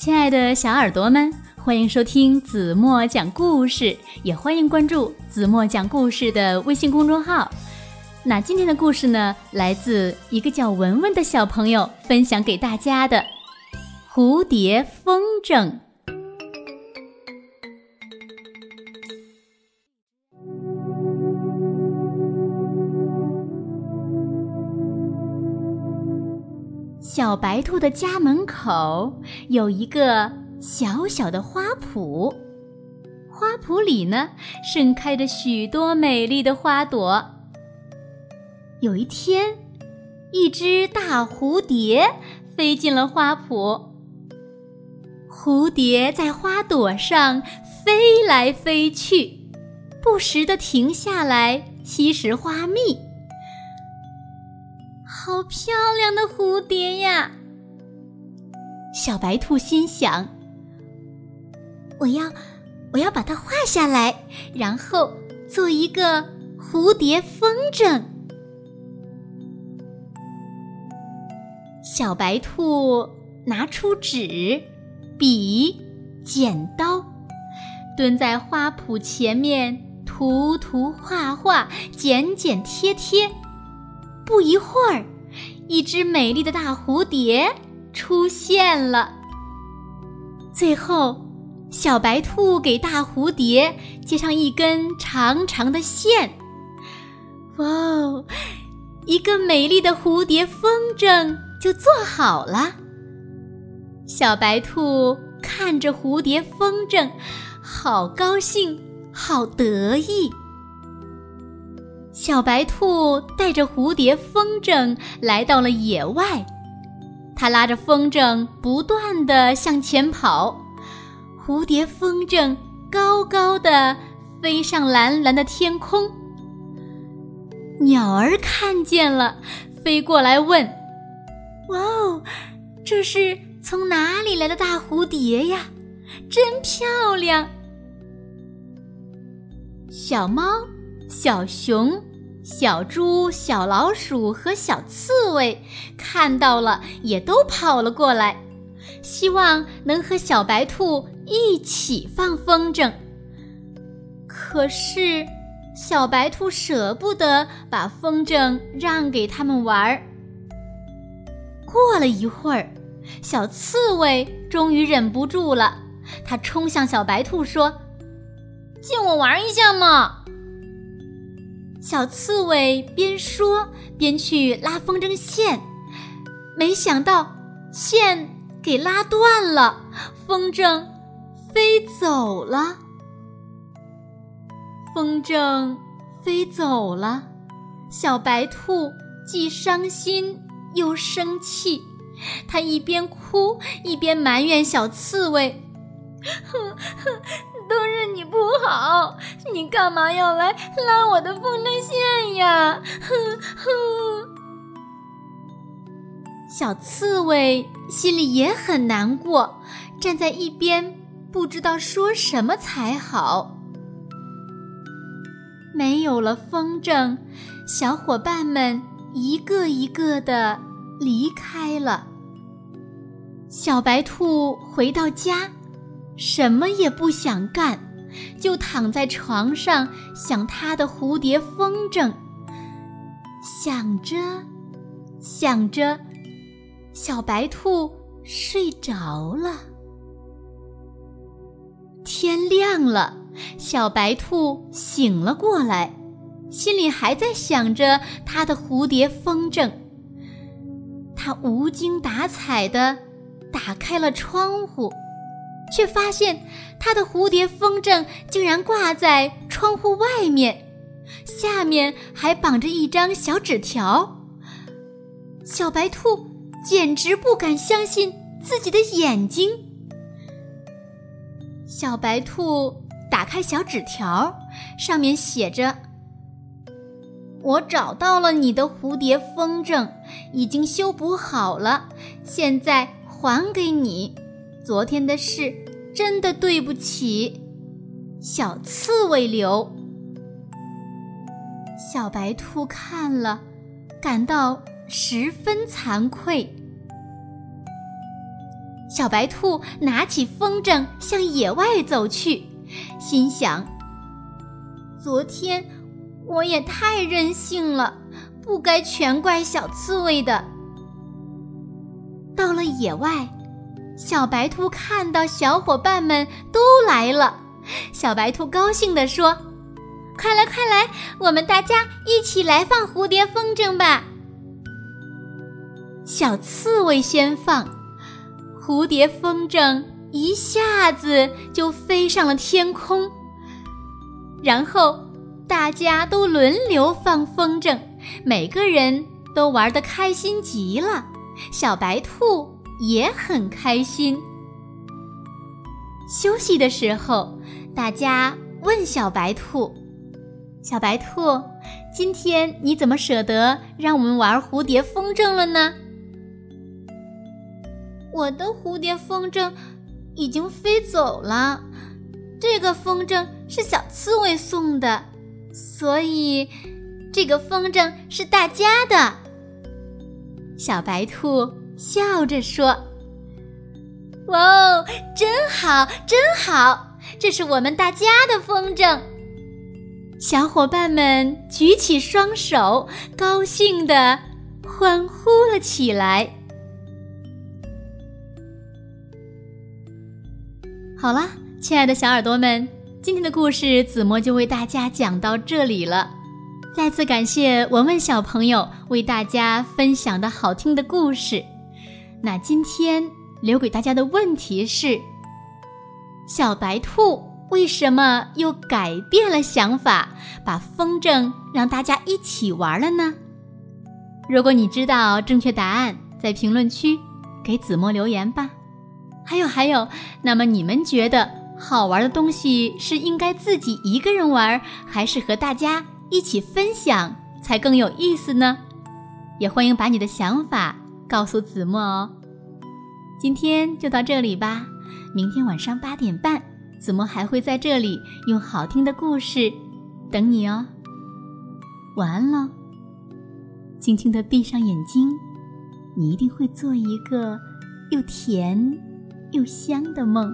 亲爱的小耳朵们，欢迎收听子墨讲故事，也欢迎关注子墨讲故事的微信公众号。那今天的故事呢，来自一个叫文文的小朋友分享给大家的《蝴蝶风筝》。小白兔的家门口有一个小小的花圃，花圃里呢盛开着许多美丽的花朵。有一天，一只大蝴蝶飞进了花圃，蝴蝶在花朵上飞来飞去，不时地停下来吸食花蜜。好漂亮的蝴蝶呀！小白兔心想：“我要，我要把它画下来，然后做一个蝴蝶风筝。”小白兔拿出纸、笔、剪刀，蹲在花圃前面涂涂画画、剪剪贴贴。不一会儿，一只美丽的大蝴蝶出现了。最后，小白兔给大蝴蝶接上一根长长的线。哇哦，一个美丽的蝴蝶风筝就做好了。小白兔看着蝴蝶风筝，好高兴，好得意。小白兔带着蝴蝶风筝来到了野外，它拉着风筝不断地向前跑，蝴蝶风筝高高的飞上蓝蓝的天空。鸟儿看见了，飞过来问：“哇哦，这是从哪里来的大蝴蝶呀？真漂亮！”小猫。小熊、小猪、小老鼠和小刺猬看到了，也都跑了过来，希望能和小白兔一起放风筝。可是，小白兔舍不得把风筝让给他们玩儿。过了一会儿，小刺猬终于忍不住了，它冲向小白兔说：“借我玩一下嘛！”小刺猬边说边去拉风筝线，没想到线给拉断了，风筝飞走了。风筝飞走了，小白兔既伤心又生气，它一边哭一边埋怨小刺猬：“哼哼。”都是你不好，你干嘛要来拉我的风筝线呀？哼哼！小刺猬心里也很难过，站在一边不知道说什么才好。没有了风筝，小伙伴们一个一个的离开了。小白兔回到家。什么也不想干，就躺在床上想他的蝴蝶风筝。想着，想着，小白兔睡着了。天亮了，小白兔醒了过来，心里还在想着他的蝴蝶风筝。他无精打采地打开了窗户。却发现他的蝴蝶风筝竟然挂在窗户外面，下面还绑着一张小纸条。小白兔简直不敢相信自己的眼睛。小白兔打开小纸条，上面写着：“我找到了你的蝴蝶风筝，已经修补好了，现在还给你。”昨天的事真的对不起，小刺猬流。小白兔看了，感到十分惭愧。小白兔拿起风筝向野外走去，心想：昨天我也太任性了，不该全怪小刺猬的。到了野外，小白兔看到小伙伴们都来了，小白兔高兴地说：“快来快来，我们大家一起来放蝴蝶风筝吧！”小刺猬先放，蝴蝶风筝一下子就飞上了天空，然后大家都轮流放风筝，每个人都玩得开心极了。小白兔也很开心。休息的时候，大家问小白兔：“小白兔，今天你怎么舍得让我们玩蝴蝶风筝了呢？”“我的蝴蝶风筝已经飞走了，这个风筝是小刺猬送的，所以这个风筝是大家的。”小白兔笑着说：“哇哦，真好，真好！这是我们大家的风筝。”小伙伴们举起双手，高兴地欢呼了起来。好了，亲爱的小耳朵们，今天的故事子墨就为大家讲到这里了。再次感谢文文小朋友为大家分享的好听的故事。那今天留给大家的问题是：小白兔为什么又改变了想法，把风筝让大家一起玩了呢？如果你知道正确答案，在评论区给子墨留言吧。还有还有，那么你们觉得好玩的东西是应该自己一个人玩，还是和大家？一起分享才更有意思呢，也欢迎把你的想法告诉子墨哦。今天就到这里吧，明天晚上八点半，子墨还会在这里用好听的故事等你哦。晚安喽，轻轻的闭上眼睛，你一定会做一个又甜又香的梦。